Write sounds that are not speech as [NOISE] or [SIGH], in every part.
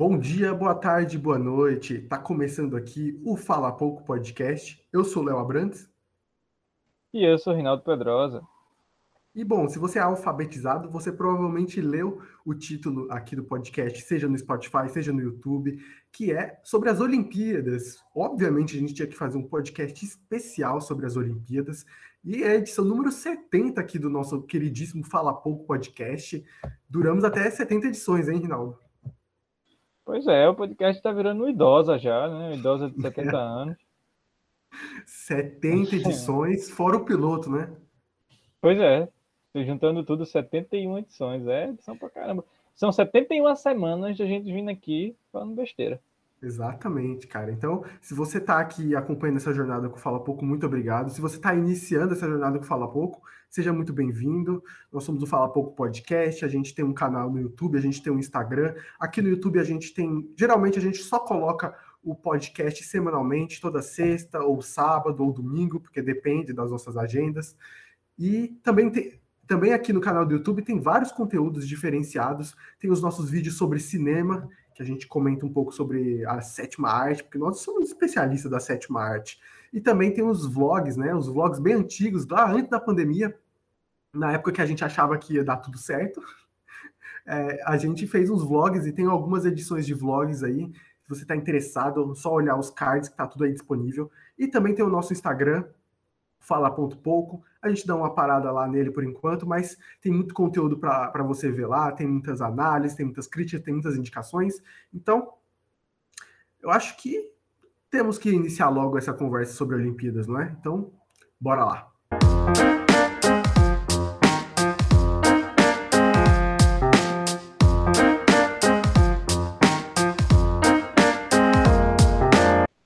Bom dia, boa tarde, boa noite. Tá começando aqui o Fala Pouco Podcast. Eu sou Léo Abrantes. E eu sou Rinaldo Pedrosa. E bom, se você é alfabetizado, você provavelmente leu o título aqui do podcast, seja no Spotify, seja no YouTube, que é sobre as Olimpíadas. Obviamente, a gente tinha que fazer um podcast especial sobre as Olimpíadas. E é a edição número 70 aqui do nosso queridíssimo Fala Pouco Podcast. Duramos até 70 edições, hein, Rinaldo? Pois é, o podcast está virando idosa já, né? Idosa de 70 [LAUGHS] anos. 70 [LAUGHS] edições, fora o piloto, né? Pois é. Juntando tudo, 71 edições. É edição pra caramba. São 71 semanas de a gente vindo aqui falando besteira. Exatamente, cara. Então, se você está aqui acompanhando essa jornada com Fala Pouco, muito obrigado. Se você está iniciando essa jornada com Fala Pouco, seja muito bem-vindo. Nós somos o Fala Pouco Podcast, a gente tem um canal no YouTube, a gente tem um Instagram. Aqui no YouTube a gente tem. Geralmente a gente só coloca o podcast semanalmente, toda sexta, ou sábado, ou domingo, porque depende das nossas agendas. E também tem. Também aqui no canal do YouTube tem vários conteúdos diferenciados. Tem os nossos vídeos sobre cinema, que a gente comenta um pouco sobre a sétima arte, porque nós somos especialistas da sétima arte. E também tem os vlogs, né? Os vlogs bem antigos, lá antes da pandemia, na época que a gente achava que ia dar tudo certo. [LAUGHS] É, a gente fez uns vlogs e tem algumas edições de vlogs aí. Se você está interessado, é só olhar os cards que está tudo aí disponível. E também tem o nosso Instagram, fala.pouco. A gente dá uma parada lá nele por enquanto, mas tem muito conteúdo para você ver lá, tem muitas análises, tem muitas críticas, tem muitas indicações. Então, eu acho que temos que iniciar logo essa conversa sobre Olimpíadas, não é? Então, bora lá.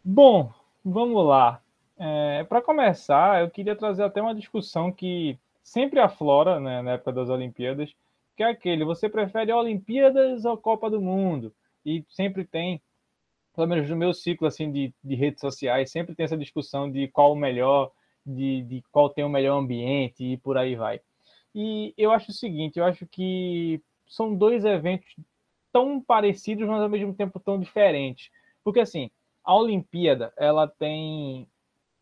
Bom, vamos lá. É, Para começar, eu queria trazer até uma discussão que sempre aflora né, na época das Olimpíadas, que é aquele: você prefere Olimpíadas ou Copa do Mundo? E sempre tem, pelo menos no meu ciclo assim de, de redes sociais, sempre tem essa discussão de qual o melhor, de, de qual tem o melhor ambiente e por aí vai. E eu acho o seguinte: eu acho que são dois eventos tão parecidos, mas ao mesmo tempo tão diferentes. Porque assim, a Olimpíada, ela tem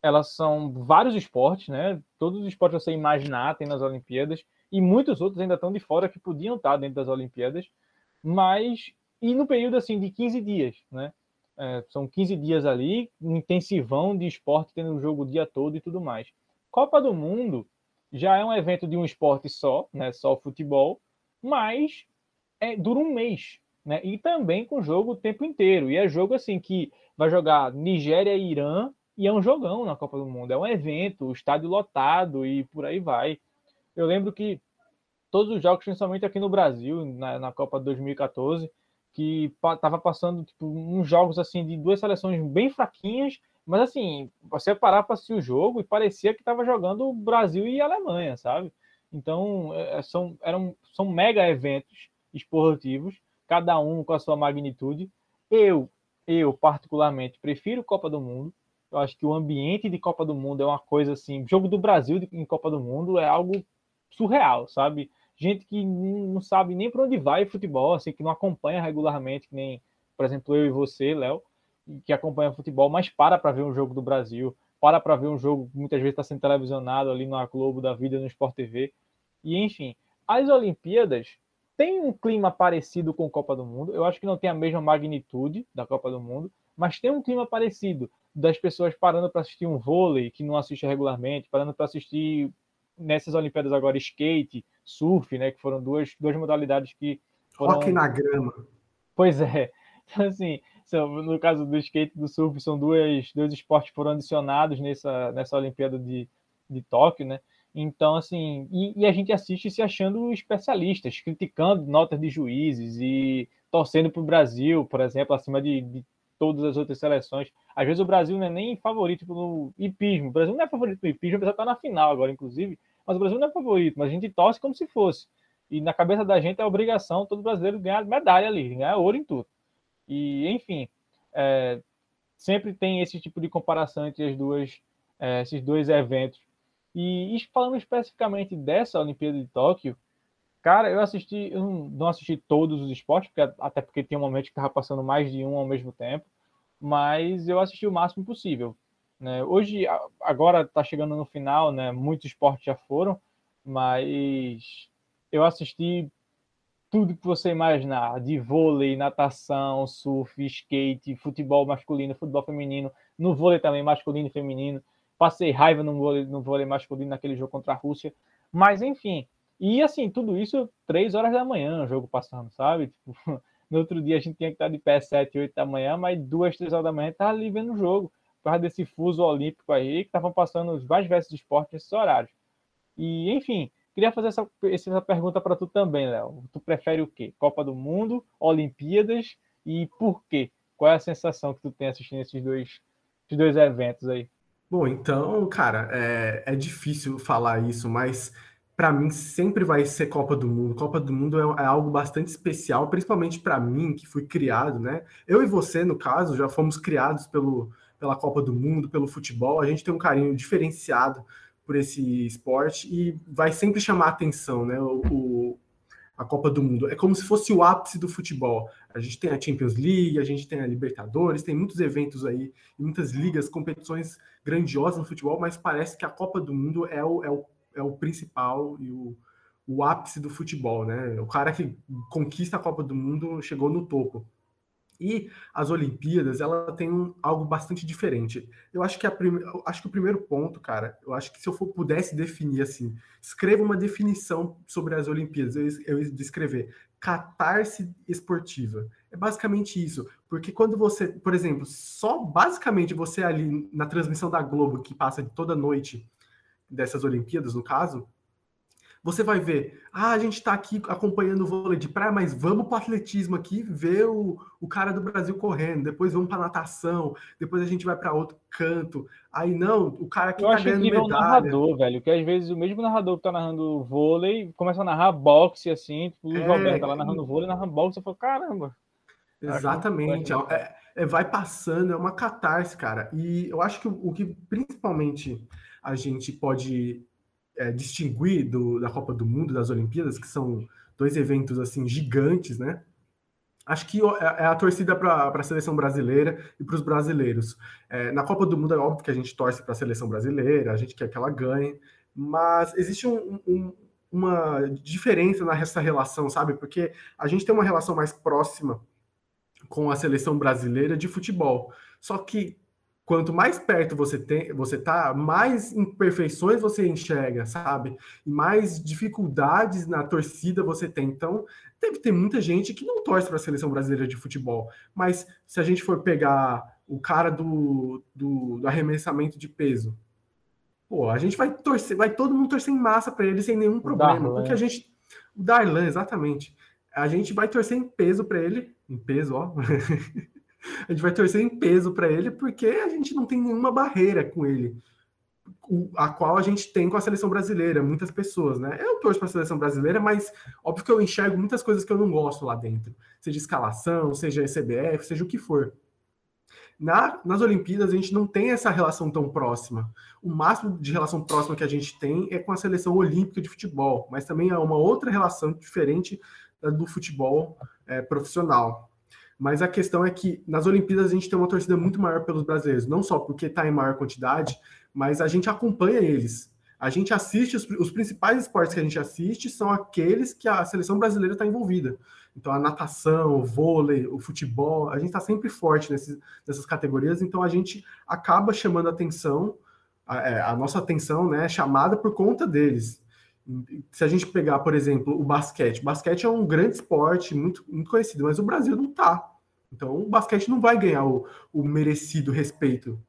elas são vários esportes, né? Todos os esportes que você imaginar tem nas Olimpíadas e muitos outros ainda estão de fora que podiam estar dentro das Olimpíadas, mas e no período assim de 15 dias, né? É, são 15 dias ali, intensivão de esporte, tendo jogo o dia todo e tudo mais. Copa do Mundo já é um evento de um esporte só, né? Só futebol, mas é, dura um mês, né? E também com jogo o tempo inteiro. E é jogo assim que vai jogar Nigéria e Irã e é um jogão na Copa do Mundo, é um evento, o estádio lotado e por aí vai. Eu lembro que todos os jogos, principalmente aqui no Brasil, na, na Copa 2014, que tava passando tipo, uns jogos assim de duas seleções bem fraquinhas, mas assim, você parar para assistir o jogo e parecia que estava jogando Brasil e Alemanha, sabe? Então, é, é, são, eram, são mega eventos esportivos, cada um com a sua magnitude. Eu, eu particularmente, prefiro Copa do Mundo, eu acho que o ambiente de Copa do Mundo é uma coisa assim. Jogo do Brasil em Copa do Mundo é algo surreal, sabe? Gente que não sabe nem para onde vai futebol, assim, que não acompanha regularmente, que nem, por exemplo, eu e você, Léo, que acompanha futebol, mas para para ver um jogo do Brasil, para para ver um jogo que muitas vezes está sendo televisionado ali no Globo da Vida, no Sport TV. E enfim, as Olimpíadas têm um clima parecido com a Copa do Mundo. Eu acho que não tem a mesma magnitude da Copa do Mundo, mas tem um clima parecido das pessoas parando para assistir um vôlei que não assiste regularmente, parando para assistir nessas Olimpíadas agora skate, surf, né, que foram duas, duas modalidades que foram... Rock na grama. Pois é. Então, assim, no caso do skate e do surf, são dois, dois esportes que foram adicionados nessa, nessa Olimpíada de, de Tóquio, né? Então, assim, e, e, a gente assiste se achando especialistas, criticando notas de juízes e torcendo para o Brasil, por exemplo, acima de, de todas as outras seleções. Às vezes o Brasil não é nem favorito no hipismo. O Brasil não é favorito no hipismo, apesar de estar na final agora, inclusive. Mas o Brasil não é favorito, mas a gente torce como se fosse. E na cabeça da gente é obrigação todo brasileiro ganhar medalha ali, ganhar ouro em tudo. E, enfim, é, sempre tem esse tipo de comparação entre as duas, é, esses dois eventos. E falando especificamente dessa Olimpíada de Tóquio, Cara, eu assisti, eu não assisti todos os esportes, porque, até porque tem um momento que estava passando mais de um ao mesmo tempo, mas eu assisti o máximo possível. Né? Hoje, agora está chegando no final, né? muitos esportes já foram, mas eu assisti tudo que você imaginar, de vôlei, natação, surf, skate, futebol masculino, futebol feminino, no vôlei também masculino e feminino. Passei raiva no vôlei, no vôlei masculino naquele jogo contra a Rússia. Mas enfim, e assim, tudo isso três horas da manhã, o jogo passando, sabe? [LAUGHS] Tipo, no outro dia a gente tinha que estar de pé sete, oito da manhã, mas duas, três horas da manhã estava ali vendo o jogo, por causa desse fuso olímpico aí, que estavam passando os mais diversos esportes nesses horários. E, enfim, Queria fazer essa, essa pergunta para tu também, Léo. Tu prefere o quê? Copa do Mundo, Olimpíadas e por quê? Qual é a sensação que tu tem assistindo esses dois, esses dois eventos aí? Bom, então, cara, é, é difícil falar isso, mas para mim sempre vai ser Copa do Mundo. Copa do Mundo é, é algo bastante especial, principalmente para mim, que fui criado, né? Eu e você, no caso, já fomos criados pelo, pela Copa do Mundo, pelo futebol. A gente tem um carinho diferenciado por esse esporte e vai sempre chamar atenção, né? O, o, a Copa do Mundo é como se fosse o ápice do futebol. A gente tem a Champions League, a gente tem a Libertadores, tem muitos eventos aí, muitas ligas, competições grandiosas no futebol, mas parece que a Copa do Mundo é o, é o, é o principal e o, o ápice do futebol, né? O cara que conquista a Copa do Mundo chegou no topo. E as Olimpíadas, ela tem um, algo bastante diferente. Eu acho que a acho que o primeiro ponto, cara, eu acho que se eu for, pudesse definir assim, escreva uma definição sobre as Olimpíadas, eu, eu descrever catarse esportiva. É basicamente isso, porque quando você, por exemplo, só basicamente você ali na transmissão da Globo que passa toda noite dessas Olimpíadas, no caso, você vai ver, ah, a gente está aqui acompanhando o vôlei de praia, mas vamos para o atletismo aqui, ver o, o cara do Brasil correndo, depois vamos para natação, depois a gente vai para outro canto. Aí não, o cara que está ganhando medalha. Eu acho narrador, velho, que às vezes o mesmo narrador que está narrando vôlei começa a narrar boxe assim, tipo o é, Roberto tá lá narrando vôlei, narrando boxe, eu falo, caramba. Exatamente, é, é, vai passando, é uma catarse, cara. E eu acho que o, o que principalmente a gente pode é, distinguir do, da Copa do Mundo, das Olimpíadas, que são dois eventos assim gigantes, né? Acho que é, é a torcida para a seleção brasileira e para os brasileiros. É, na Copa do Mundo é óbvio que a gente torce para a seleção brasileira, a gente quer que ela ganhe, mas existe um, um, uma diferença nessa relação, sabe? Porque a gente tem uma relação mais próxima com a seleção brasileira de futebol. Só que quanto mais perto você tem, você tá, mais imperfeições você enxerga, sabe? E mais dificuldades na torcida você tem. Então, deve ter muita gente que não torce para a seleção brasileira de futebol. Mas se a gente for pegar o cara do, do, do arremessamento de peso, pô, a gente vai torcer, vai todo mundo torcer em massa para ele sem nenhum problema, Darlan. porque a gente o Darlan, exatamente. A gente vai torcer em peso para ele, em peso, ó. [LAUGHS] [LAUGHS] a gente vai torcer em peso para ele, porque a gente não tem nenhuma barreira com ele, a qual a gente tem com a seleção brasileira, muitas pessoas, né? Eu torço para a seleção brasileira, mas óbvio que eu enxergo muitas coisas que eu não gosto lá dentro, seja escalação, seja CBF, seja o que for. Na, nas Olimpíadas, a gente não tem essa relação tão próxima. O máximo de relação próxima que a gente tem é com a seleção olímpica de futebol, mas também é uma outra relação diferente do futebol é, profissional. Mas a questão é que nas Olimpíadas a gente tem uma torcida muito maior pelos brasileiros, não só porque está em maior quantidade, mas a gente acompanha eles. A gente assiste, os, os principais esportes que a gente assiste são aqueles que a seleção brasileira está envolvida. Então, a natação, o vôlei, o futebol, a gente está sempre forte nesses, nessas categorias, então a gente acaba chamando a atenção, a, é, a nossa atenção né, é chamada por conta deles. Se a gente pegar, por exemplo, o basquete, basquete é um grande esporte, muito, muito conhecido, mas o Brasil não está. Então, o basquete não vai ganhar o, o merecido respeito,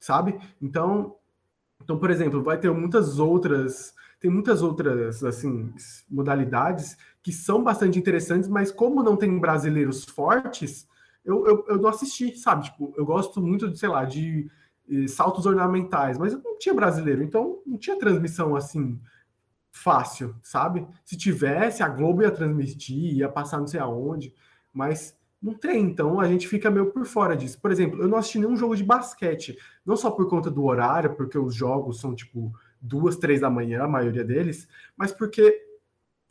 sabe? Então, então, por exemplo, vai ter muitas outras, tem muitas outras assim modalidades que são bastante interessantes, mas como não tem brasileiros fortes, eu, eu, eu não assisti, sabe? Tipo, eu gosto muito de, sei lá, de, eh, saltos ornamentais, mas eu não tinha brasileiro, então não tinha transmissão assim fácil, sabe? Se tivesse, a Globo ia transmitir, ia passar não sei aonde, mas não tem, então a gente fica meio por fora disso. Por exemplo, eu não assisti nenhum jogo de basquete, não só por conta do horário, porque os jogos são tipo duas, três da manhã, a maioria deles, mas porque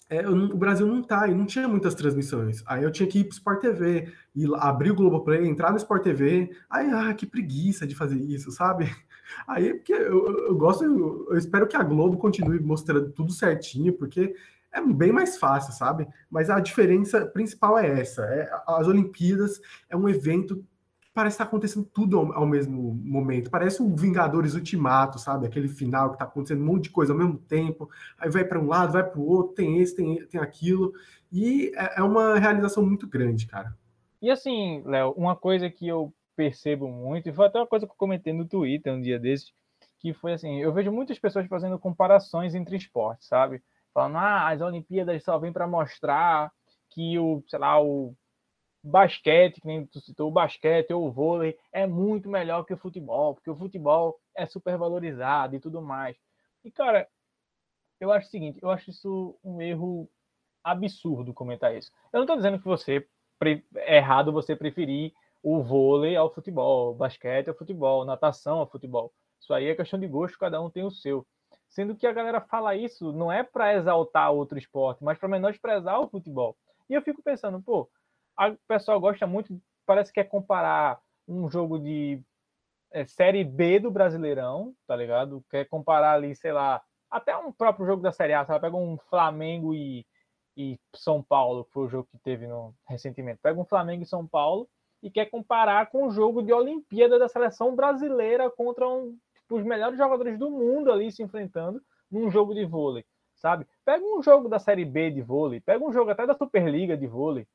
é, o Brasil não tá, e não tinha muitas transmissões. Aí eu tinha que ir pro Sport TV, e abrir o Globoplay, entrar no Sport TV. Aí, ah, que preguiça de fazer isso, sabe? Aí, porque eu, eu gosto, eu, eu espero que a Globo continue mostrando tudo certinho, porque é bem mais fácil, sabe? Mas a diferença principal é essa: é, as Olimpíadas é um evento parece estar acontecendo tudo ao, ao, mesmo momento. Parece um Vingadores Ultimato, sabe? Aquele final que está acontecendo um monte de coisa ao mesmo tempo. Aí vai para um lado, vai para o outro, tem esse, tem, tem aquilo. E é, é uma realização muito grande, cara. E assim, Léo, uma coisa que eu percebo muito, e foi até uma coisa que eu comentei no Twitter um dia desses, que foi assim, eu vejo muitas pessoas fazendo comparações entre esportes, sabe? Falando, ah, as Olimpíadas só vêm para mostrar que o, sei lá, o basquete, que nem tu citou, o basquete ou o vôlei é muito melhor que o futebol, porque o futebol é super valorizado e tudo mais. E, cara, eu acho o seguinte, eu acho isso um erro absurdo comentar isso. Eu não estou dizendo que você é errado você preferir o vôlei ao futebol, o basquete ao futebol, natação ao futebol. Isso aí é questão de gosto, cada um tem o seu. Sendo que a galera fala isso não é para exaltar outro esporte, mas para menosprezar o futebol. E eu fico pensando, pô, o pessoal gosta muito, parece que quer comparar um jogo de é, Série B do Brasileirão, tá ligado? Quer comparar ali, sei lá, até um próprio jogo da Série A, sabe? Pega um Flamengo e, e São Paulo, que foi o jogo que teve no, recentemente. Pega um Flamengo e São Paulo e quer comparar com o jogo de Olimpíada da seleção brasileira contra um, os melhores jogadores do mundo ali se enfrentando num jogo de vôlei, sabe? Pega um jogo da Série B de vôlei, pega um jogo até da Superliga de vôlei,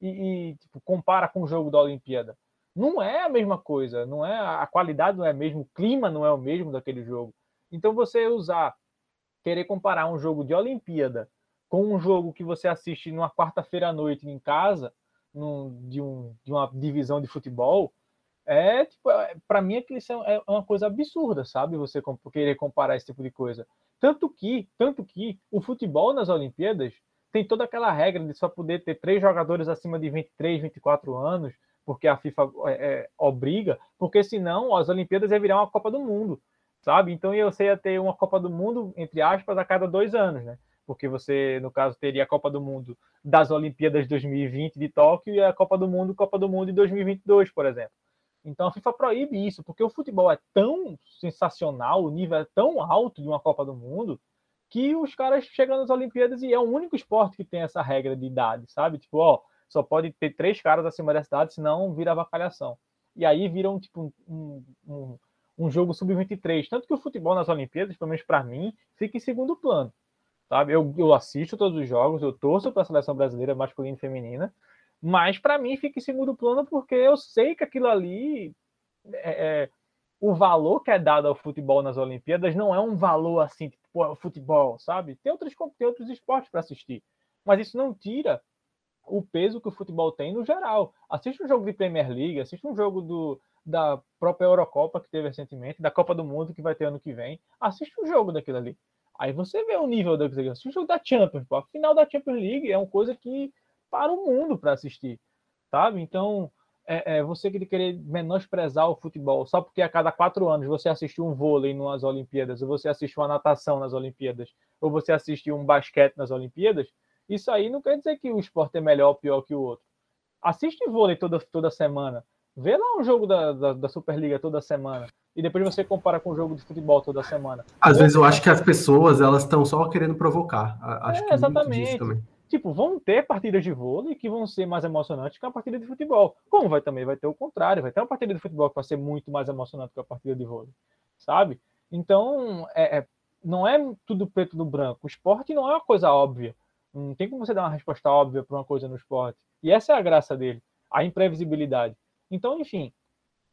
e, e tipo, compara com o jogo da Olimpíada. Não é a mesma coisa, não é a qualidade não é a mesma, o clima não é o mesmo daquele jogo. Então você usar, querer comparar um jogo de Olimpíada com um jogo que você assiste numa quarta-feira à noite em casa, num, de, um, de uma divisão de futebol, é tipo, é, para mim aquilo é uma coisa absurda, sabe? Você querer comparar esse tipo de coisa. Tanto que, tanto que o futebol nas Olimpíadas tem toda aquela regra de só poder ter três jogadores acima de 23, 24 anos, porque a FIFA é, é, obriga, porque senão as Olimpíadas ia virar uma Copa do Mundo, sabe? Então você ia ter uma Copa do Mundo, entre aspas, a cada dois anos, né? Porque você, no caso, teria a Copa do Mundo das Olimpíadas de 2020 de Tóquio e a Copa do Mundo, Copa do Mundo de 2022, por exemplo. Então a FIFA proíbe isso, porque o futebol é tão sensacional, o nível é tão alto de uma Copa do Mundo, que os caras chegam nas Olimpíadas e é o único esporte que tem essa regra de idade, sabe? Tipo, ó, só pode ter três caras acima dessa idade, senão vira avacalhação. E aí viram, tipo, um, um, um jogo sub-23. Tanto que o futebol nas Olimpíadas, pelo menos para mim, fica em segundo plano. Sabe? Eu, eu assisto todos os jogos, eu torço para a seleção brasileira masculina e feminina, mas para mim fica em segundo plano porque eu sei que aquilo ali é, é o valor que é dado ao futebol nas Olimpíadas não é um valor assim, tipo, o futebol, sabe? Tem outros, tem outros esportes para assistir. Mas isso não tira o peso que o futebol tem no geral. Assiste um jogo de Premier League, assiste um jogo do, da própria Eurocopa que teve recentemente, da Copa do Mundo que vai ter ano que vem. Assiste um jogo daquilo ali. Aí você vê o nível daquilo. Assiste um jogo da Champions. Pô. A final da Champions League é uma coisa que para o mundo para assistir, sabe? Então, é, é, você que querer menosprezar o futebol só porque a cada quatro anos você assistiu um vôlei nas Olimpíadas, ou você assistiu uma natação nas Olimpíadas, ou você assistiu um basquete nas Olimpíadas, isso aí não quer dizer que o esporte é melhor ou pior que o outro. Assiste vôlei toda, toda semana. Vê lá um jogo da, da, da Superliga toda semana. E depois você compara com o jogo de futebol toda semana. Às vezes eu acho que as pessoas elas estão só querendo provocar. Acho é, que exatamente. Tipo, vão ter partidas de vôlei que vão ser mais emocionantes que a partida de futebol. Como vai também vai ter o contrário, vai ter uma partida de futebol que vai ser muito mais emocionante que a partida de vôlei, sabe? Então, é, é, não é tudo preto no branco. O esporte não é uma coisa óbvia. Não tem como você dar uma resposta óbvia para uma coisa no esporte. E essa é a graça dele, a imprevisibilidade. Então, enfim,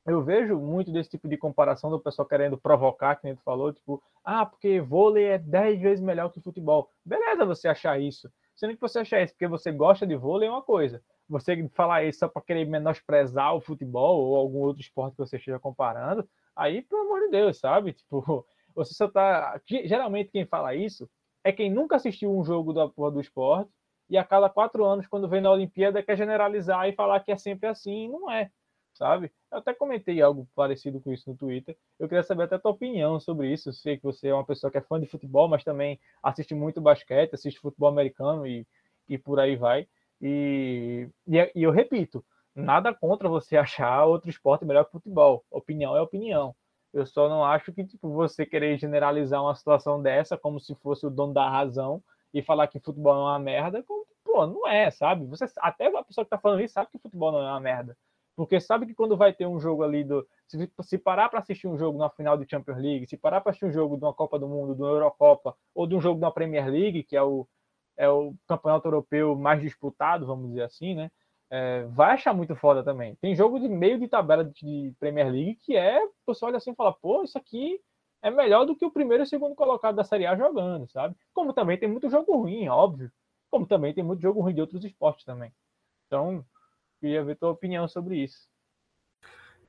eu vejo muito desse tipo de comparação do pessoal querendo provocar, que nem tu falou, tipo, ah, porque vôlei é 10 vezes melhor que futebol. Beleza você achar isso. Sendo que você achar isso porque você gosta de vôlei é uma coisa. Você falar isso só para querer menosprezar o futebol ou algum outro esporte que você esteja comparando, aí, pelo amor de Deus, sabe? [LAUGHS] Tipo, você só tá. Geralmente quem fala isso é quem nunca assistiu um jogo da porra do esporte e a cada quatro anos, quando vem na Olimpíada, quer generalizar e falar que é sempre assim. Não é. Sabe? Eu até comentei algo parecido com isso no Twitter. Eu queria saber até a tua opinião sobre isso. Eu sei que você é uma pessoa que é fã de futebol, mas também assiste muito basquete, assiste futebol americano e, e por aí vai. E, e, e eu repito, nada contra você [LAUGHS] achar outro esporte melhor que futebol. Opinião é opinião. Eu só não acho que tipo, você querer generalizar uma situação dessa como se fosse o dono da razão e falar que futebol é uma merda, como, pô, não é, sabe? Você, até a pessoa que tá falando isso sabe que futebol não é uma merda. Porque sabe que quando vai ter um jogo ali do. Se, se parar para assistir um jogo na final de Champions League, se parar para assistir um jogo de uma Copa do Mundo, de uma Eurocopa, ou de um jogo da Premier League, que é o, é o campeonato europeu mais disputado, vamos dizer assim, né? É, vai achar muito foda também. Tem jogo de meio de tabela de Premier League que é, você olha assim e fala, pô, isso aqui é melhor do que o primeiro e segundo colocado da Série A jogando, sabe? Como também tem muito jogo ruim, óbvio. Como também tem muito jogo ruim de outros esportes também. Então, queria ver tua opinião sobre isso.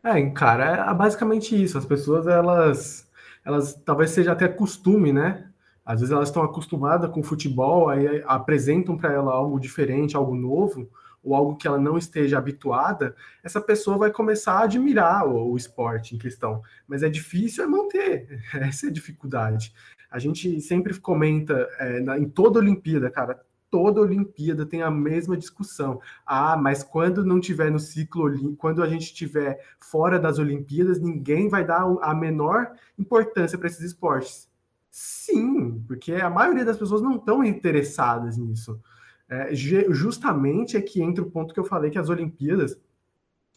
É, cara, é basicamente isso. As pessoas, elas, elas talvez seja até costume, né? Às vezes elas estão acostumadas com futebol, aí apresentam para ela algo diferente, algo novo, ou algo que ela não esteja habituada, essa pessoa vai começar a admirar o, o esporte em questão. Mas é difícil é manter, [LAUGHS] essa é a dificuldade. A gente sempre comenta é, na, em toda Olimpíada, cara, toda Olimpíada tem a mesma discussão. Ah, mas quando não tiver no ciclo quando a gente estiver fora das Olimpíadas, ninguém vai dar a menor importância para esses esportes. Sim, porque a maioria das pessoas não estão interessadas nisso. É, justamente é que entra o ponto que eu falei que as Olimpíadas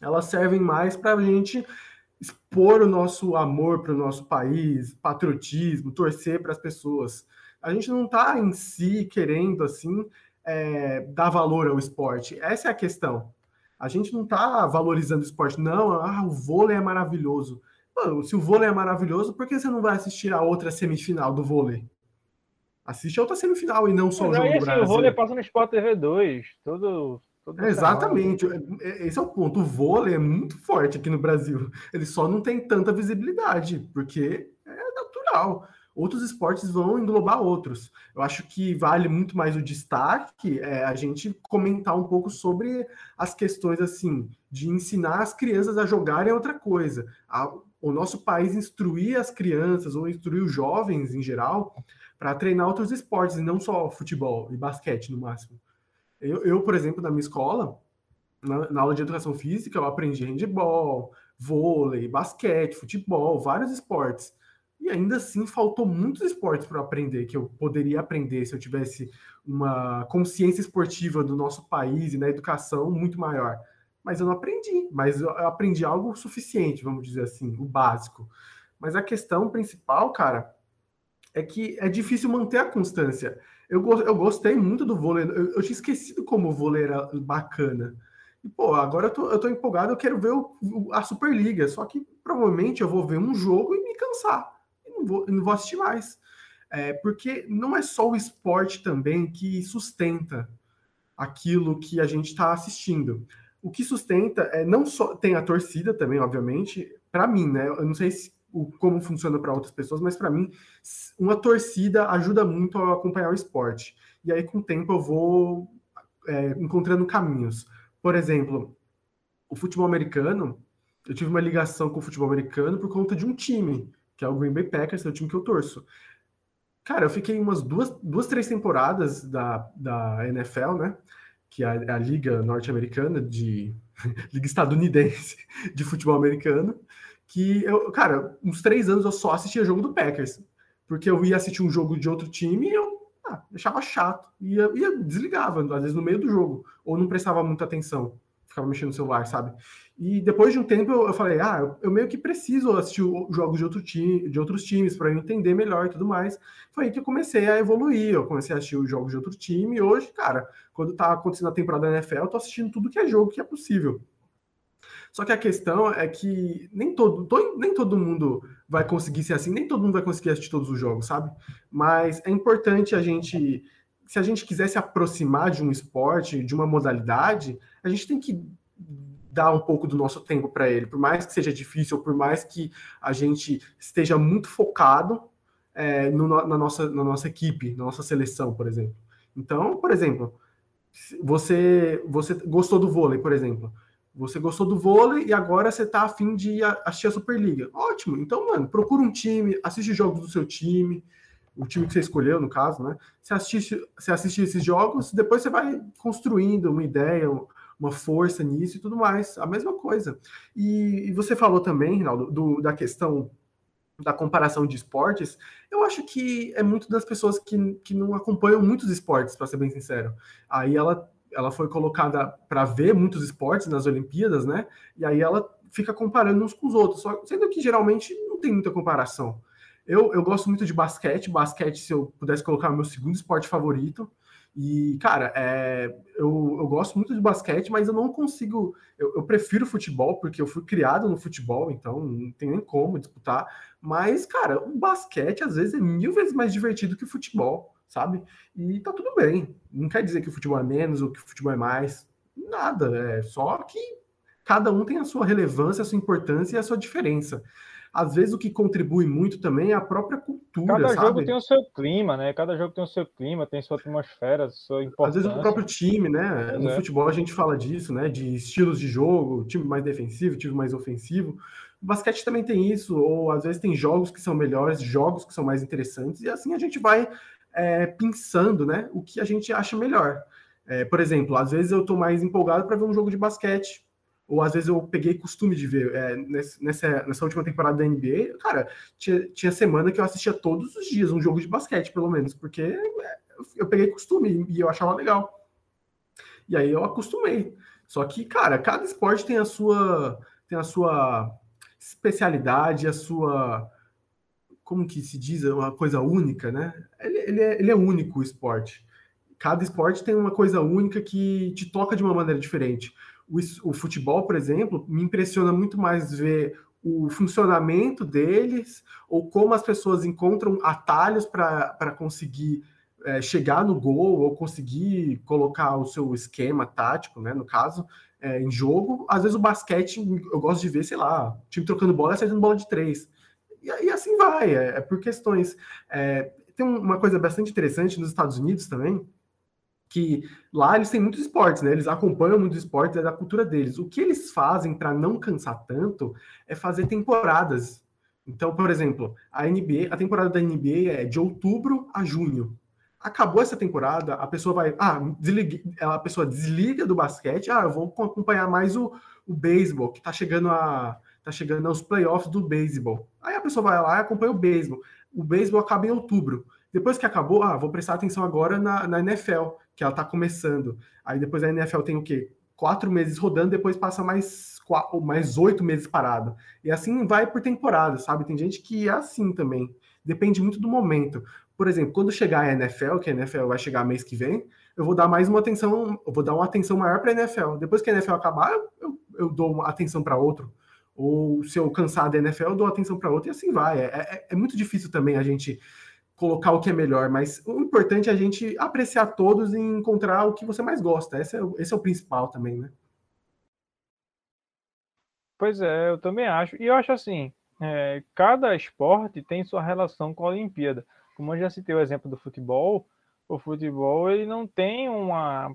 elas servem mais para a gente expor o nosso amor para o nosso país, patriotismo, torcer para as pessoas. A gente não está em si querendo assim é, dar valor ao esporte. Essa é a questão. A gente não está valorizando o esporte. Não, ah, o vôlei é maravilhoso. Mano, se o vôlei é maravilhoso, por que você não vai assistir a outra semifinal do vôlei? Assiste a outra semifinal e não só Mas o jogo aí, do Brasil. O vôlei passa no Sport TV 2, todo, todo Exatamente, é, esse é o ponto. O vôlei é muito forte aqui no Brasil. Ele só não tem tanta visibilidade, porque é natural. Outros esportes vão englobar outros. Eu acho que vale muito mais o destaque é, a gente comentar um pouco sobre as questões assim de ensinar as crianças a jogarem outra coisa. A, o nosso país instruir as crianças ou instruir os jovens em geral para treinar outros esportes e não só futebol e basquete no máximo. Eu, eu por exemplo, na minha escola, na, na, aula de educação física, eu aprendi handebol, vôlei, basquete, futebol, vários esportes. Ainda assim faltou muitos esportes para aprender que eu poderia aprender se eu tivesse uma consciência esportiva do nosso país e na educação muito maior mas eu não aprendi. Mas eu aprendi algo suficiente, vamos dizer assim, o básico. Mas a questão principal, cara, é que é difícil manter a constância. Eu, eu gostei muito do vôlei, eu, eu tinha esquecido como o vôlei era bacana. E, pô, agora eu tô, eu tô empolgado, eu quero ver o, a Superliga, só que provavelmente eu vou ver um jogo e me cansar. Não vou, não vou assistir mais. É, porque não é só o esporte também que sustenta aquilo que a gente está assistindo o que sustenta é não só tem a torcida também, obviamente, para mim, né? Eu não sei se, o, como funciona para outras pessoas, mas para mim, uma torcida ajuda muito a acompanhar o esporte. E aí, com o tempo, eu vou é, encontrando caminhos. Por exemplo, o futebol americano, eu tive uma ligação com o futebol americano por conta de um time, que é o Green Bay Packers, é o time que eu torço. Cara, eu fiquei umas duas, duas três temporadas da, da NFL, né? que é a Liga Norte-Americana de [LAUGHS] Liga Estadunidense de Futebol Americano, que eu, cara, uns três anos eu só assistia jogo do Packers, porque eu ia assistir um jogo de outro time e eu ah, achava chato, ia, ia desligava, às vezes no meio do jogo, ou não prestava muita atenção, ficava mexendo no celular, sabe? E depois de um tempo eu, falei, ah, eu, meio que preciso assistir jogos de, outro time, de outros times para eu entender melhor e tudo mais. Foi aí que eu comecei a evoluir, eu comecei a assistir os jogos de outro time e hoje, cara, quando tá acontecendo a temporada da NFL, eu tô assistindo tudo que é jogo que é possível. Só que a questão é que nem todo, nem todo mundo vai conseguir ser assim, nem todo mundo vai conseguir assistir todos os jogos, sabe? Mas é importante a gente, se a gente quiser se aproximar de um esporte, de uma modalidade, a gente tem que dar um pouco do nosso tempo para ele, por mais que seja difícil, por mais que a gente esteja muito focado é, no, na, nossa, na nossa equipe, na nossa seleção, por exemplo. Então, por exemplo, você, você gostou do vôlei, por exemplo, Você gostou do vôlei e agora você tá afim de assistir a Superliga. Ótimo. Então, mano, procura um time, assiste jogos do seu time, o time que você escolheu, no caso, né? Você assiste, você assiste esses jogos, depois você vai construindo uma ideia, uma força nisso e tudo mais. A mesma coisa. E, e você falou também, Rinaldo, do, da questão da comparação de esportes, eu acho que é muito das pessoas que, que não acompanham muitos esportes, para ser bem sincero. Aí ela, ela foi colocada para ver muitos esportes nas Olimpíadas, né? E aí ela fica comparando uns com os outros, só, sendo que geralmente não tem muita comparação. Eu, eu gosto muito de basquete, basquete, se eu pudesse colocar meu segundo esporte favorito, e, cara, é, eu, eu gosto muito de basquete, mas eu não consigo. Eu, eu, prefiro futebol, porque eu fui criado no futebol, então não tem nem como disputar. Mas, cara, o basquete às vezes é mil vezes mais divertido que o futebol, sabe? E tá tudo bem. Não quer dizer que o futebol é menos ou que o futebol é mais. Nada. É só que cada um tem a sua relevância, a sua importância e a sua diferença às vezes o que contribui muito também é a própria cultura. Cada sabe? jogo tem o seu clima, né? Cada jogo tem o seu clima, tem sua atmosfera, sua importância. Às vezes o próprio time, né? Pois no é. futebol a gente fala disso, né? De estilos de jogo, time mais defensivo, time mais ofensivo. O basquete também tem isso, ou às vezes tem jogos que são melhores, jogos que são mais interessantes, e assim a gente vai é, pensando, né? O que a gente acha melhor. É, por exemplo, às vezes eu estou mais empolgado para ver um jogo de basquete ou às vezes eu peguei costume de ver. É, nessa, nessa última temporada da NBA, cara, tinha, tinha semana que eu assistia todos os dias um jogo de basquete, pelo menos, porque é, eu peguei costume e eu achava legal. E aí eu acostumei. Só que, cara, cada esporte tem a sua tem a sua especialidade, a sua como que se diz, uma coisa única, né? Ele, ele, é, ele é único o esporte. Cada esporte tem uma coisa única que te toca de uma maneira diferente o, o futebol, por exemplo, me impressiona muito mais ver o funcionamento deles ou como as pessoas encontram atalhos para conseguir é, chegar no gol ou conseguir colocar o seu esquema tático, né, no caso, é, em jogo. Às vezes o basquete, eu gosto de ver, sei lá, time trocando bola acertando bola de três. E, e assim vai, é, é por questões. É, tem uma coisa bastante interessante nos Estados Unidos também, que lá eles têm muitos esportes, né? Eles acompanham muitos esportes, é da cultura deles. O que eles fazem para não cansar tanto é fazer temporadas. Então, por exemplo, a NBA, a temporada da NBA é de outubro a junho. Acabou essa temporada, a pessoa vai, ah, desliga, a pessoa desliga do basquete, ah, eu vou acompanhar mais o, o beisebol, que tá chegando a tá chegando aos playoffs do beisebol. Aí a pessoa vai lá e acompanha o beisebol. O beisebol acaba em outubro. Depois que acabou, ah, vou prestar atenção agora na, na NFL, que ela está começando. Aí depois a NFL tem o quê? Quatro meses rodando, depois passa mais quatro, mais oito meses parado. E assim vai por temporada, sabe? Tem gente que é assim também. Depende muito do momento. Por exemplo, quando chegar a NFL, que a NFL vai chegar mês que vem, eu vou dar mais uma atenção, eu vou dar uma atenção maior para a NFL. Depois que a NFL acabar, eu, eu dou uma atenção para outro. Ou se eu cansar da NFL, eu dou atenção para outro e assim vai. É, é, é muito difícil também a gente colocar o que é melhor, mas o importante é a gente apreciar todos e encontrar o que você mais gosta. Esse é, esse é o principal também, né? Pois é, eu também acho. E eu acho assim, é, cada esporte tem sua relação com a Olimpíada. Como eu já citei o exemplo do futebol, o futebol ele não tem uma...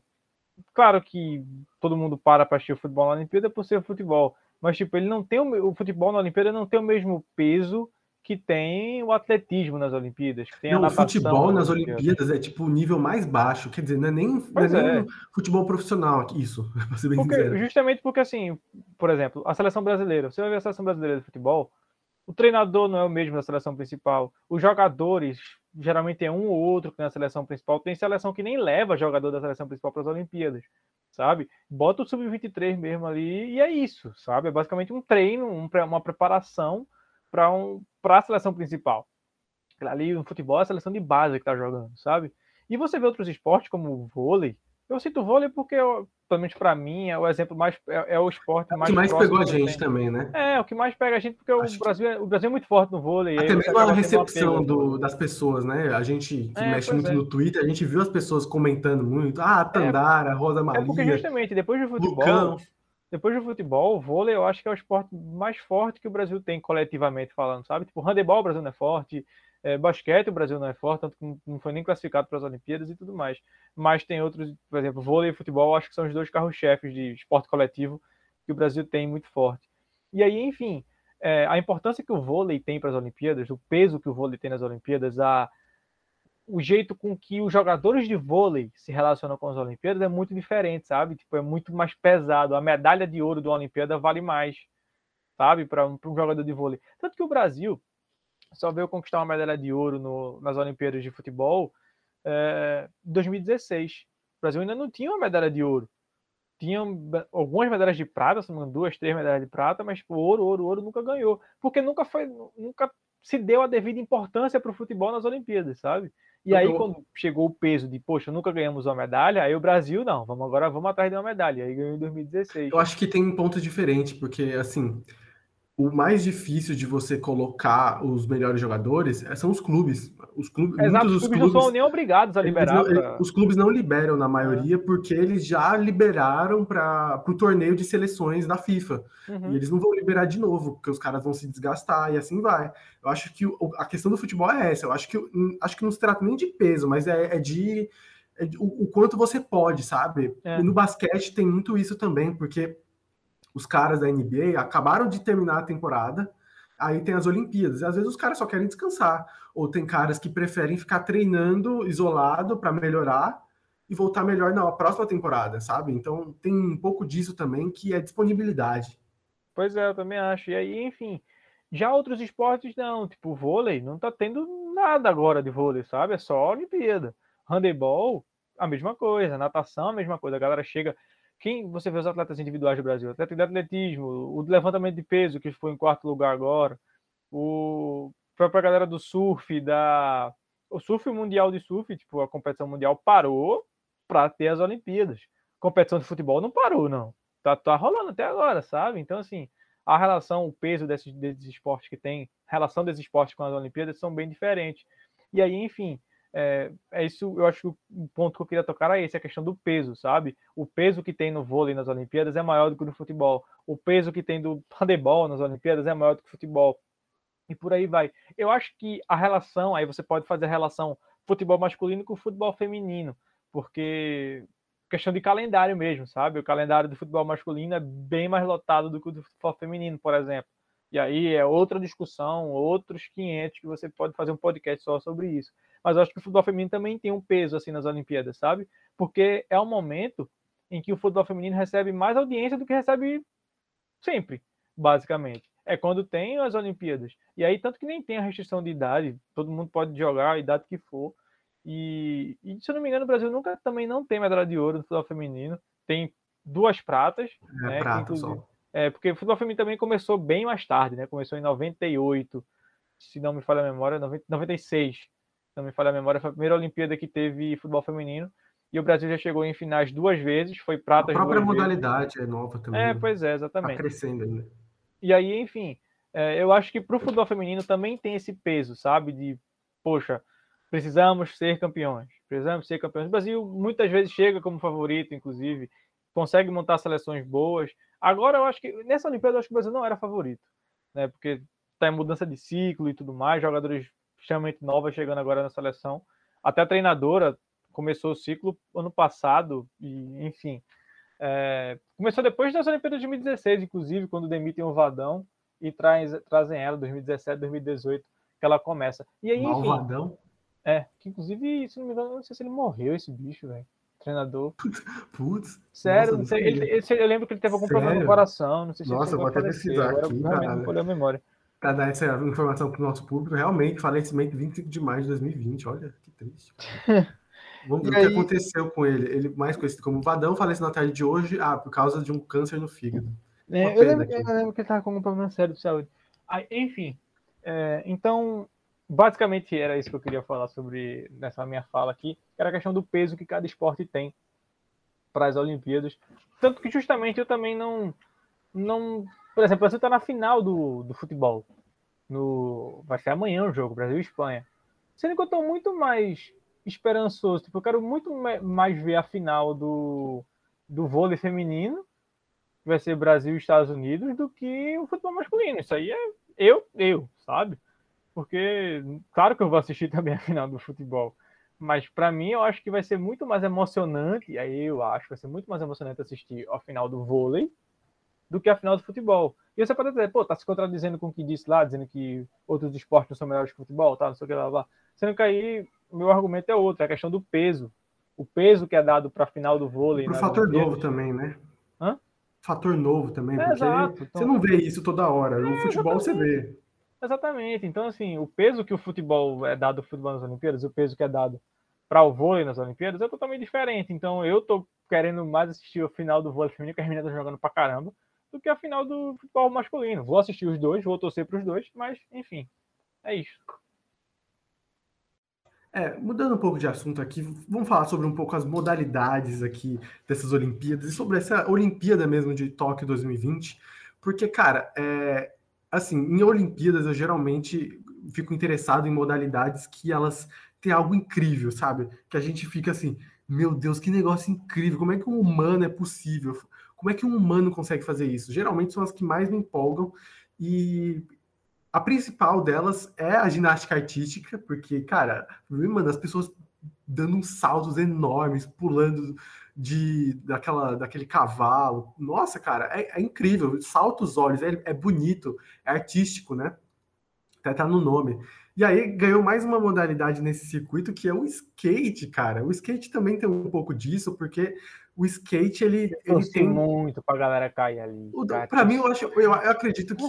Claro que todo mundo para para assistir o futebol na Olimpíada por ser futebol, mas tipo, ele não tem o, o futebol na Olimpíada não tem o mesmo peso que tem o atletismo nas Olimpíadas. Que tem não, o futebol nas Olimpíadas. É tipo o nível mais baixo, quer dizer, não é nem, não é nem é. futebol profissional isso, [LAUGHS] pra ser bem porque, Justamente porque, assim, por exemplo, a seleção brasileira, você vai ver a seleção brasileira de futebol, o treinador não é o mesmo da seleção principal, os jogadores geralmente é um ou outro que na seleção principal, tem seleção que nem leva jogador da seleção principal para as Olimpíadas, sabe? Bota o sub-23 mesmo ali e é isso, sabe? É basicamente um treino, um, uma preparação para um, a seleção principal. Ali no futebol é a seleção de base que está jogando, sabe? E você vê outros esportes como o vôlei. Eu cito vôlei porque, pelo menos para mim, é o exemplo mais. É, é o esporte mais. É o que mais pegou a gente também, né? É, o que mais pega a gente, porque o Brasil, é, o Brasil é muito forte no vôlei. Até mesmo a recepção do, das pessoas, né? A gente que é, mexe muito é. no Twitter, a gente viu as pessoas comentando muito. Ah, Tandara, Rosa Maria. É porque justamente depois do futebol. Lucão depois do futebol, o vôlei eu acho que é o esporte mais forte que o Brasil tem coletivamente falando, sabe? Tipo, handebol o Brasil não é forte, é, basquete o Brasil não é forte, tanto que não foi nem classificado para as Olimpíadas e tudo mais. Mas tem outros, por exemplo, vôlei e futebol, acho que são os dois carros-chefes de esporte coletivo que o Brasil tem muito forte. E aí, enfim, é, a importância que o vôlei tem para as Olimpíadas, o peso que o vôlei tem nas Olimpíadas, a, o jeito com que os jogadores de vôlei se relacionam com as Olimpíadas é muito diferente, sabe? Tipo, é muito mais pesado. A medalha de ouro da Olimpíada vale mais, sabe? Para um, um, jogador de vôlei. Tanto que o Brasil só veio conquistar uma medalha de ouro no, nas Olimpíadas de futebol é, em 2016. O Brasil ainda não tinha uma medalha de ouro. Tinha algumas medalhas de prata, duas, três medalhas de prata, mas tipo, ouro, ouro, ouro nunca ganhou. Porque nunca foi, nunca se deu a devida importância para o futebol nas Olimpíadas, sabe? E aí, quando chegou o peso de, poxa, nunca ganhamos uma medalha, aí o Brasil, não, vamos agora, vamos atrás de uma medalha. Aí ganhou em 2016. Eu acho que tem um ponto diferente, porque, assim, o mais difícil de você colocar os melhores jogadores é, são os clubes. Os clubes, Exato, muitos os clubes, clubes não são nem obrigados a liberar. Não, pra... Os clubes não liberam na maioria é. porque eles já liberaram para o torneio de seleções da FIFA. Uhum. E eles não vão liberar de novo, porque os caras vão se desgastar e assim vai. Eu acho que a questão do futebol é essa. Eu acho que, hum, acho que não se trata nem de peso, mas é, é de, é de o, o, quanto você pode, sabe? É. E no basquete tem muito isso também, porque os caras da NBA acabaram de terminar a temporada, aí tem as Olimpíadas, e às vezes os caras só querem descansar, ou tem caras que preferem ficar treinando isolado para melhorar e voltar melhor na próxima temporada, sabe? Então tem um pouco disso também que é disponibilidade. Pois é, eu também acho. E aí, enfim, já outros esportes não, tipo vôlei, não tá tendo nada agora de vôlei, sabe? É só Olimpíada. Handebol, a mesma coisa, natação, a mesma coisa. A galera chega, quem você vê os atletas individuais do Brasil? Atleta de atletismo, o levantamento de peso, que foi em quarto lugar agora, o própria galera do surf, da o surf mundial de surf, tipo, a competição mundial parou para ter as Olimpíadas. Competição de futebol não parou, não. Tá, tá rolando até agora, sabe? Então, assim, a relação, o peso desses, desses esportes que tem, relação desses esportes com as Olimpíadas são bem diferentes. E aí, enfim, é, é, isso, eu acho que o ponto que eu queria tocar é esse, a questão do peso, sabe? O peso que tem no vôlei nas Olimpíadas é maior do que no futebol. O peso que tem do [LAUGHS] handebol nas Olimpíadas é maior do que o futebol. E por aí vai. Eu acho que a relação, aí você pode fazer a relação futebol masculino com futebol feminino, porque questão de calendário mesmo, sabe? O calendário do futebol masculino é bem mais lotado do que o do futebol feminino, por exemplo. E aí é outra discussão, outros 500 que você pode fazer um podcast só sobre isso mas eu acho que o futebol feminino também tem um peso assim nas Olimpíadas, sabe? Porque é um momento em que o futebol feminino recebe mais audiência do que recebe sempre, basicamente. É quando tem as Olimpíadas. E aí, tanto que nem tem a restrição de idade, todo mundo pode jogar a idade que for. E, e se eu não me engano, o Brasil nunca também não tem medalha de ouro no futebol feminino. Tem duas pratas. É, né, prata só. É, porque o futebol feminino também começou bem mais tarde, né? Começou em 98, se não me falha a memória, 96 não me falha a memória, foi a primeira Olimpíada que teve futebol feminino. E o Brasil já chegou em finais duas vezes, foi prata A própria modalidade vezes. é nova também. É, né? pois é, exatamente. Tá crescendo ainda. E aí, enfim, é, eu acho que para o futebol feminino também tem esse peso, sabe? De, poxa, precisamos ser campeões. Precisamos ser campeões. O Brasil muitas vezes chega como favorito, inclusive, consegue montar seleções boas. Agora, eu acho que nessa Olimpíada, eu acho que o Brasil não era favorito, né? Porque está em mudança de ciclo e tudo mais, jogadores extremamente nova chegando agora na seleção. Até a treinadora começou o ciclo ano passado, e enfim. É, começou depois das Olimpíadas de 2016, inclusive, quando demitem o Vadão e traz, trazem ela, 2017, 2018, que ela começa. E aí, enfim. Vadão? É, que inclusive, se não me engano, não sei se ele morreu, esse bicho, velho. Treinador. Putz. Sério, nossa, sei, ele, ele, eu lembro que ele teve algum Sério? problema no coração. Não sei se Nossa, vou até pesquisar aqui. Realmente não a memória para dar essa informação para o nosso público, realmente, falecimento 25 de maio de 2020. Olha que triste. [LAUGHS] Vamos ver o que aconteceu com ele. Ele, mais conhecido como Vadão, faleceu na tarde de hoje ah, por causa de um câncer no fígado. É, eu, lembro, eu, lembro, que ele estava com um problema sério de saúde. Ah, enfim, é, então, basicamente era isso que eu queria falar sobre nessa minha fala aqui, era a questão do peso que cada esporte tem para as Olimpíadas. Tanto que justamente eu também não, não por exemplo, você está na final do, do futebol. No, vai ser amanhã o jogo, Brasil e Espanha. Sendo que eu estou muito mais esperançoso. Tipo, eu quero muito mais ver a final do, do vôlei feminino, que vai ser Brasil e Estados Unidos, do que o futebol masculino. Isso aí é eu, eu, sabe? Porque, claro que eu vou assistir [LAUGHS] também a final do futebol. Mas para mim, eu acho que vai ser muito mais emocionante. Aí eu acho que vai ser muito mais emocionante assistir a final do vôlei do que a final do futebol. E você pode dizer, pô, tá se contradizendo com o que disse lá, dizendo que outros esportes não são melhores que o futebol, tá, não sei o que lá, lá. Sendo que aí o meu argumento é outro, é a questão do peso. O peso que é dado para a final do vôlei. Por fator novo também, né? Hã? Fator novo também, é, porque exato. Então, você não vê isso toda hora. No é, futebol exatamente. você vê. Exatamente. Então, assim, o peso que o futebol é dado ao futebol nas Olimpíadas, o peso que é dado para o vôlei nas Olimpíadas é totalmente diferente. Então, eu tô querendo mais assistir o final do vôlei feminino, que as meninas estão jogando pra caramba, do que a final do futebol masculino. Vou assistir os dois, vou torcer para os dois, mas enfim, é isso. É, mudando um pouco de assunto aqui, vamos falar sobre um pouco as modalidades aqui dessas Olimpíadas e sobre essa Olimpíada mesmo de Tóquio 2020, porque, cara, é, assim, em Olimpíadas eu geralmente fico interessado em modalidades que elas têm algo incrível, sabe? Que a gente fica assim, meu Deus, que negócio incrível, como é que um humano é possível? Como é que um humano consegue fazer isso? Geralmente são as que mais me empolgam e a principal delas é a ginástica artística, porque, cara, mano, as pessoas dando uns saltos enormes, pulando de daquela, daquele cavalo. Nossa, cara, é, é incrível. Salta os olhos, é, é, bonito, é artístico, né? Até tá no nome. E aí ganhou mais uma modalidade nesse circuito que é o skate, cara. O skate também tem um pouco disso, porque o skate ele, ele tem muito para galera cair ali. Para mim eu acho, eu, eu acredito que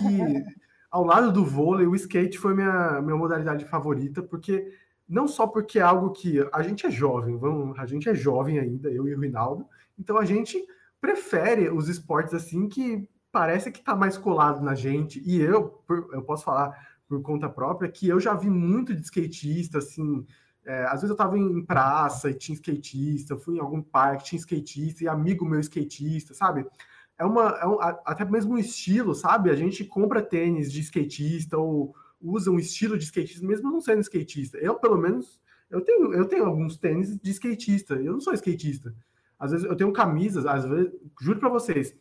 ao lado do vôlei o skate foi minha minha modalidade favorita porque não só porque é algo que a gente é jovem, vamos, a gente é jovem ainda, eu e o Rinaldo, então a gente prefere os esportes assim que parece que tá mais colado na gente. E eu, eu posso falar por conta própria que eu já vi muito de skatista assim, é, às vezes eu tava em praça e tinha skatista, fui em algum parque, tinha skatista e amigo meu skatista, sabe? É uma, é um, até mesmo um estilo, sabe? A gente compra tênis de skatista ou usa um estilo de skatista, mesmo não sendo skatista. Eu, pelo menos, eu tenho, eu tenho alguns tênis de skatista, eu não sou skatista. Às vezes eu tenho camisas, às vezes, juro para vocês,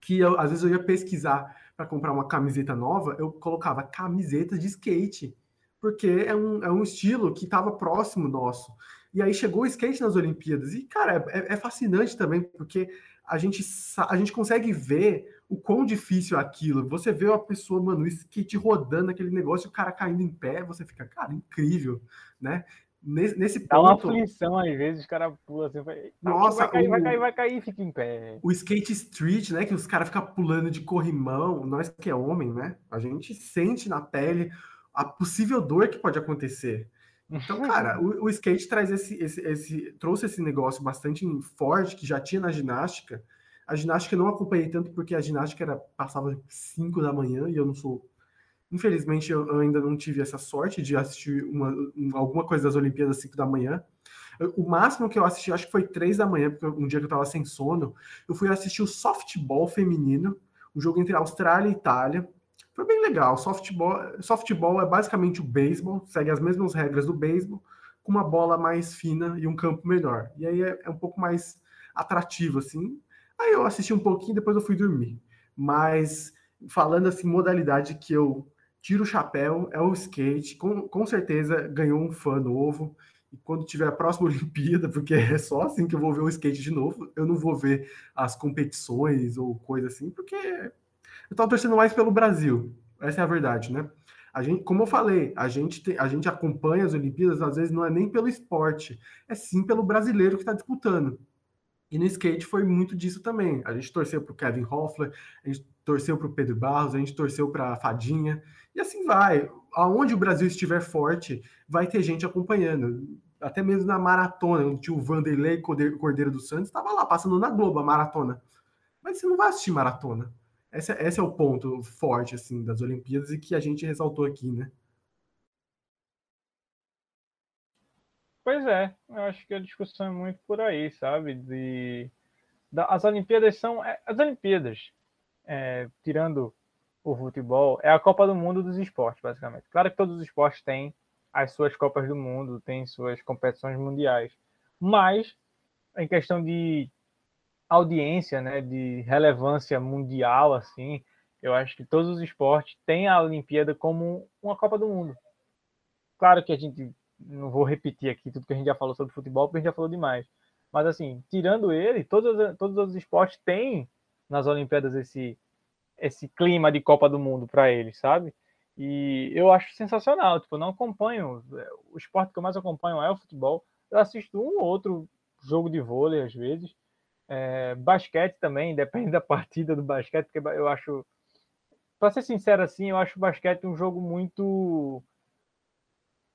que eu, às vezes eu ia pesquisar para comprar uma camiseta nova, eu colocava camiseta de skate porque é um, é um estilo que estava próximo nosso. E aí chegou o skate nas Olimpíadas. E, cara, é, é, fascinante também, porque a gente, a gente consegue ver o quão difícil é aquilo. Você vê a pessoa, mano, skate rodando aquele negócio, o cara caindo em pé, você fica, cara, incrível, né? Nesse, nesse Dá ponto. uma aflição às vezes, o cara pula assim, vai, Nossa, vai cair, o, vai cair, vai cair, fica em pé. O skate street, né? Que os caras ficam pulando de corrimão, nós que é homem, né? A gente sente na pele a possível dor que pode acontecer. Então, cara, o, o skate traz esse, esse, esse, trouxe esse negócio bastante forte que já tinha na ginástica. A ginástica eu não acompanhei tanto porque a ginástica era passava 5 da manhã e eu não sou. Infelizmente, eu, ainda não tive essa sorte de assistir uma, alguma coisa das Olimpíadas às 5 da manhã. O máximo que eu assisti, acho que foi 3 da manhã, porque um dia que eu tava sem sono, eu fui assistir o softball feminino, um jogo entre Austrália e Itália. Foi bem legal. Softball, softball é basicamente o beisebol, segue as mesmas regras do beisebol, com uma bola mais fina e um campo melhor. E aí é, é um pouco mais atrativo, assim. Aí eu assisti um pouquinho, depois eu fui dormir. Mas falando assim, modalidade que eu tiro o chapéu é o skate. Com, com certeza ganhou um fã novo. E quando tiver a próxima [LAUGHS] Olimpíada, porque é só assim que eu vou ver o skate de novo, eu não vou ver as competições ou coisa assim, porque eu estava torcendo mais pelo Brasil. Essa é a verdade, né? A gente, como eu falei, a gente, tem, a gente acompanha as Olimpíadas, às vezes não é nem pelo esporte, é sim pelo brasileiro que está disputando. E no skate foi muito disso também. A gente torceu para o Kevin Hoffler, a gente torceu para o Pedro Barros, a gente torceu para a Fadinha, e assim vai. Aonde o Brasil estiver forte, vai ter gente acompanhando. Até mesmo na maratona, onde o Vanderlei Cordeiro dos Santos, estava lá passando na Globo a maratona. Mas você não vai assistir maratona. Esse, esse é o ponto forte assim das Olimpíadas e que a gente ressaltou aqui, né? Pois é, eu acho que a discussão é muito por aí, sabe? De, da, as Olimpíadas são é, as Olimpíadas, é, tirando o futebol, é a Copa do Mundo dos esportes, basicamente. Claro que todos os esportes têm as suas Copas do Mundo, têm suas competições mundiais, mas em questão de audiência, né, de relevância mundial, assim, eu acho que todos os esportes têm a Olimpíada como uma Copa do Mundo. Claro que a gente não vou repetir aqui tudo que a gente já falou sobre futebol, porque a gente já falou demais. Mas assim, tirando ele, todos, todos os esportes têm nas Olimpíadas esse, esse clima de Copa do Mundo para eles, sabe? E eu acho sensacional. Tipo, eu não acompanho. O esporte que eu mais acompanho é o futebol. Eu assisto um ou outro jogo de vôlei às vezes. É, basquete também, [LAUGHS] depende da partida do basquete, porque eu acho. Para ser sincero assim, eu acho o basquete um jogo muito.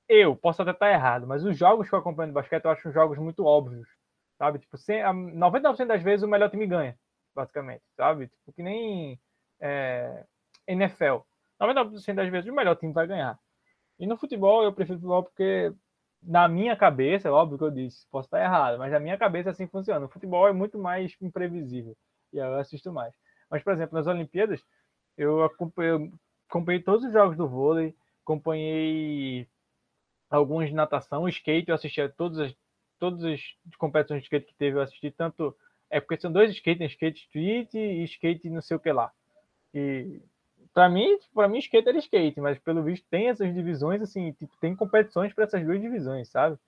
Eu posso até estar errado, mas os jogos que eu acompanho do basquete eu acho jogos muito óbvios, sabe? Tipo, 90% das vezes o melhor time ganha, basicamente, sabe? Tipo, que nem é, NFL. 90% das vezes o melhor time vai ganhar. E no futebol eu prefiro futebol porque na minha cabeça, é óbvio que eu disse, posso estar errado, mas na minha cabeça assim funciona. O futebol é muito mais imprevisível e eu assisto mais. Mas, por exemplo, nas Olimpíadas, eu acompanhei, acompanhei todos os jogos do vôlei, acompanhei alguns de natação, skate, eu assisti a todas as, todas as competições de skate que teve, eu assisti tanto. É porque são dois skates, skate street e skate não sei o que lá. E para mim, para mim skate era skate, mas pelo visto tem essas divisões assim, tipo, tem competições para essas duas divisões, sabe?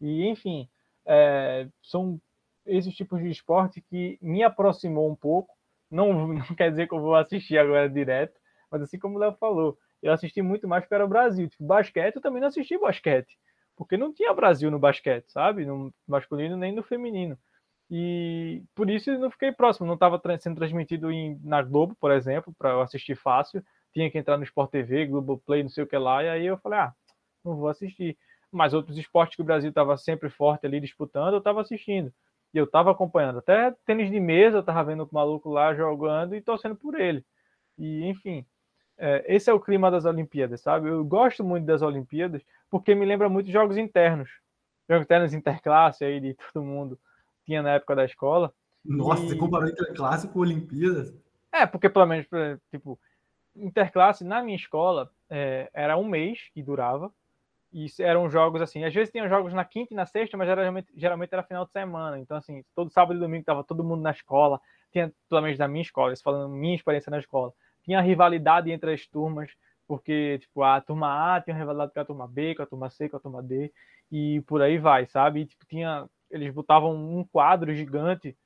E enfim, é, são esses tipos de esporte que me aproximou um pouco. Não, [LAUGHS] não quer dizer que eu vou assistir agora direto, mas assim como o Léo falou, eu assisti muito mais porque era o Brasil. Tipo, basquete, eu também não assisti basquete, porque não tinha Brasil no basquete, sabe? No masculino nem no feminino. E por isso eu não fiquei próximo, não estava sendo transmitido em, na Globo, por exemplo, para eu assistir fácil. Tinha que entrar no Sport TV, Globo Play, não sei o que lá, e aí eu falei, ah, não vou assistir. Mas outros esportes que o Brasil estava sempre forte ali disputando, eu estava assistindo. E eu estava acompanhando. Até tênis de mesa, eu estava vendo o maluco lá jogando e torcendo por ele. E, enfim, é, esse é o clima das Olimpíadas, sabe? Eu gosto muito das Olimpíadas porque me lembra muito jogos internos. Jogos internos interclasse aí de [LAUGHS] todo mundo tinha na época da escola. Nossa, e... você comparou interclasse com Olimpíadas? É, porque pelo menos, tipo, interclasse na minha escola é, era um mês que durava. E eram jogos assim, às vezes tinham jogos na quinta e na sexta, mas geralmente, geralmente era final de semana. Então, assim, todo sábado e domingo tava todo mundo na escola. Tinha, pelo menos na minha escola, isso falando minha experiência na escola. Tinha rivalidade entre as turmas, porque, tipo, a turma A tinha rivalidade com a turma B, com a turma C, com a turma D, e por aí vai, sabe? E, tipo, tinha eles botavam um quadro gigante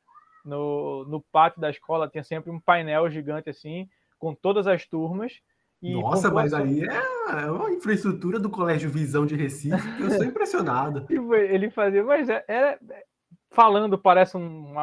no, no pátio da escola, tinha sempre um painel gigante assim, com todas as turmas. Nossa, mas aí é, é uma infraestrutura do Colégio Visão de Recife que eu sou [LAUGHS] impressionado. Ele fazia, mas era, é, é, falando parece um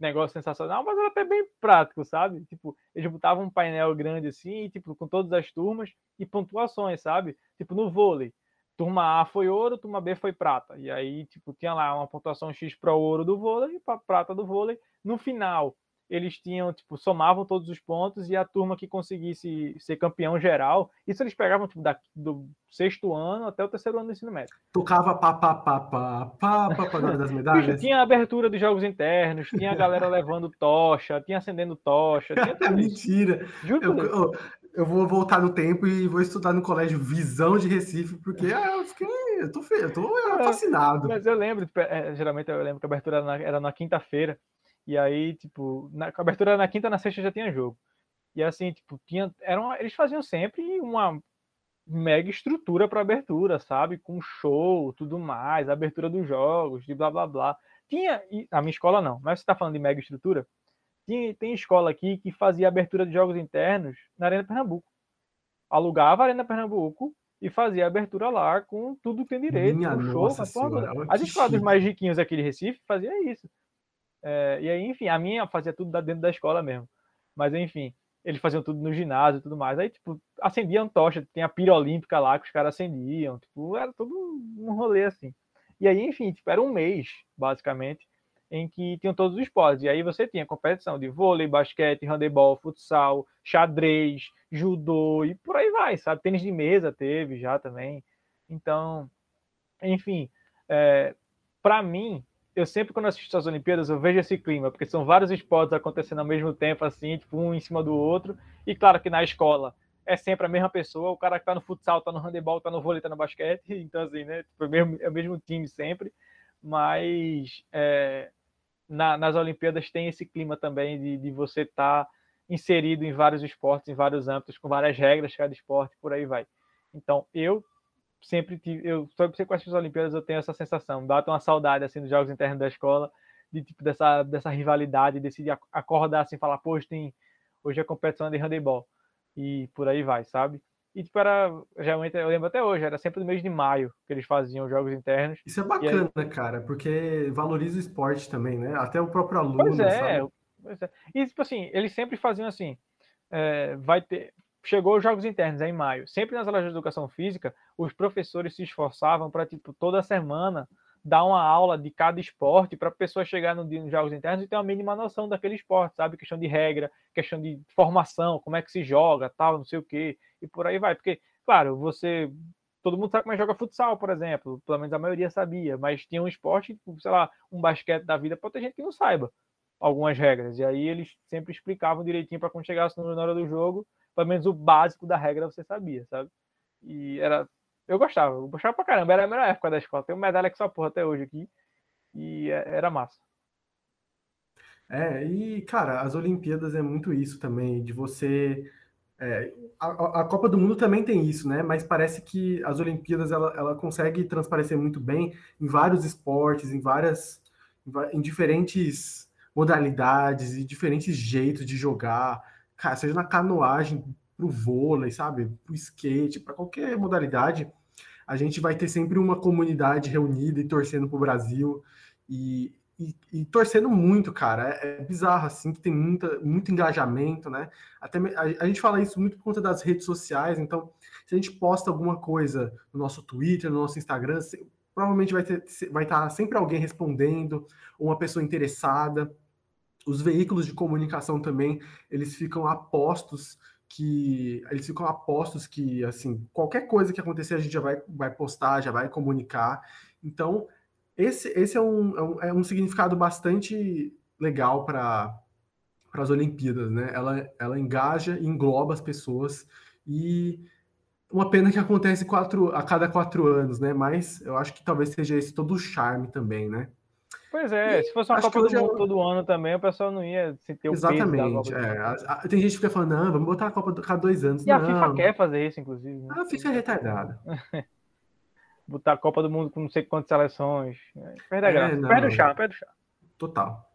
negócio sensacional, mas era até bem prático, sabe? Tipo, eles botavam um painel grande assim, tipo, com todas as turmas e pontuações, sabe? Tipo, no vôlei turma A foi ouro, turma B foi prata. E aí, tipo, tinha lá uma pontuação X para ouro do vôlei e para prata do vôlei. No final, eles tinham, tipo, somavam todos os pontos e a turma que conseguisse ser campeão geral, isso eles pegavam, tipo, da, do sexto ano até o terceiro ano do ensino médio. Tocava pá, pá, pá, pá, pá, pá, pá das medalhas? tinha abertura de jogos internos, tinha a galera levando tocha, tinha acendendo tocha, tinha [LAUGHS] tudo Mentira! Juro eu, eu, eu vou voltar no tempo e vou estudar no colégio Visão de Recife, porque ah, eu fiquei. Eu tô, eu tô é, fascinado. Mas eu lembro, tipo, é, geralmente eu lembro que a abertura era na, era na quinta-feira. E aí, tipo, na, a abertura era na quinta, na sexta já tinha jogo. E assim, tipo, tinha. Eram, eles faziam sempre uma mega estrutura para abertura, sabe? Com show, tudo mais, abertura dos jogos, de blá blá blá. Tinha. A minha escola não, mas você tá falando de mega estrutura? Tem, tem escola aqui que fazia abertura de jogos internos na Arena Pernambuco. Alugava a Arena Pernambuco e fazia abertura lá com tudo que tem direito. Minha um show, senhora, As escolas dos mais riquinhos aqui de Recife fazia isso. É, e aí, enfim, a minha fazia tudo dentro da escola mesmo. Mas, enfim, eles faziam tudo no ginásio e tudo mais. Aí, tipo, acendiam tocha, tem a pira olímpica lá que os caras acendiam. Tipo, era todo um rolê assim. E aí, enfim, tipo, era um mês, basicamente, em que tinham todos os esportes. E aí você tinha competição de vôlei, basquete, handebol, futsal, xadrez, judô e por aí vai, sabe? Tênis de mesa teve já também. Então, enfim, é, para mim, eu sempre quando assisto as Olimpíadas eu vejo esse clima, porque são vários esportes acontecendo ao mesmo tempo, assim, tipo um em cima do outro. E claro que na escola é sempre a mesma pessoa, o cara que tá no futsal, tá no handebol, tá no vôlei, tá no basquete, [LAUGHS] então assim, né? Tipo, é, o mesmo, é o mesmo time sempre. Mas é, na, nas Olimpíadas tem esse clima também de, de você estar tá inserido em vários esportes, em vários âmbitos, com várias regras cada esporte, por aí vai. Então, eu sempre tive, eu sempre com as Olimpíadas eu tenho essa sensação, dá uma saudade assim dos jogos internos da escola, de tipo dessa, dessa rivalidade, decidir acordar assim, falar, poxa, tem hoje a competição de handebol e por aí vai, sabe? E tipo, era, geralmente, eu lembro até hoje, era sempre no mês de maio que eles faziam jogos internos. Isso é bacana, aí... cara, porque valoriza o esporte também, né? Até o próprio aluno, pois é, sabe? Pois é. E tipo assim, eles sempre faziam assim, é, vai ter, chegou os jogos internos em maio. Sempre nas aulas de educação física, os professores se esforçavam para tipo toda semana dar uma aula de cada esporte para a pessoa chegar no nos jogos internos e ter uma mínima noção daquele esporte, sabe? Questão de regra, questão de formação, como é que se joga, tal, não sei o quê, e por aí vai. Porque, claro, você. Todo mundo sabe como é que joga futsal, por exemplo. Pelo menos a maioria sabia, mas tinha um esporte, sei lá, um basquete da vida, pode ter gente que não saiba algumas regras. E aí eles sempre explicavam direitinho para quando chegasse na hora do jogo, pelo menos o básico da regra você sabia, sabe? E era eu gostava, eu gostava pra caramba. Era a melhor época da escola. Tenho medalha que só porra até hoje aqui. E é, era massa. É, e, cara, as Olimpíadas é muito isso também, de você. É, a, a, Copa do Mundo também tem isso, né? Mas parece que as Olimpíadas ela, ela consegue transparecer muito bem em vários esportes, em várias. em diferentes modalidades e diferentes jeitos de jogar. Cara, seja na canoagem, para o vôlei, sabe? Para o skate, para qualquer modalidade, a gente vai ter sempre uma comunidade reunida e torcendo para o Brasil. E, e, e, torcendo muito, cara. É, é, bizarro, assim, que tem muita, muito engajamento, né? Até a, a, gente fala isso muito por conta das redes sociais, então, se a gente posta alguma coisa no nosso Twitter, no nosso Instagram, se, provavelmente vai, ter, vai estar sempre alguém respondendo, uma pessoa interessada. Os veículos de comunicação também, eles ficam apostos que eles ficam apostos que, assim, qualquer coisa que acontecer a gente já vai, vai postar, já vai comunicar. Então, esse, esse é, um, é, um, é um significado bastante legal para as Olimpíadas, né? Ela, ela engaja e engloba as pessoas e uma pena que acontece quatro, a cada quatro anos, né? Mas eu acho que talvez seja esse todo o charme também, né? Pois é, e se fosse uma Copa do Mundo todo ano também, o pessoal não ia sentir o Exatamente, peso é. Tem gente que fica falando, não, vamos botar a Copa do, cada dois anos. E não. a FIFA quer fazer isso, inclusive. Né? A FIFA é retardada. [LAUGHS] botar a Copa do Mundo com não sei quantas seleções. É, perde a é, graça. Não, perde o chá, perde o chá. Total.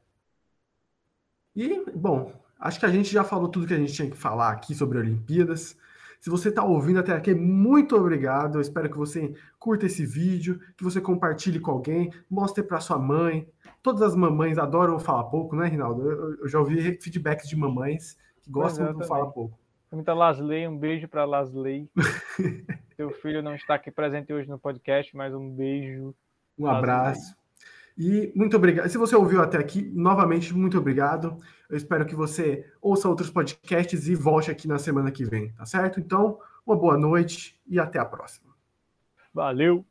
E, bom, acho que a gente já falou tudo que a gente tinha que falar aqui sobre Olimpíadas. Se você está ouvindo até aqui, muito obrigado. Eu espero que você curta esse vídeo, que você compartilhe com alguém, mostre para sua mãe. Todas as mamães adoram falar pouco, né, Rinaldo? Eu, já ouvi feedbacks de mamães que gostam de falar pouco. Muita Lasley, um beijo para Lasley. [LAUGHS] Seu filho não está aqui presente hoje no podcast, mas um beijo. Um abraço. E muito obrigado. Se você ouviu até aqui, novamente, muito obrigado. Eu espero que você ouça outros podcasts e volte aqui na semana que vem, tá certo? Então, uma boa noite e até a próxima. Valeu!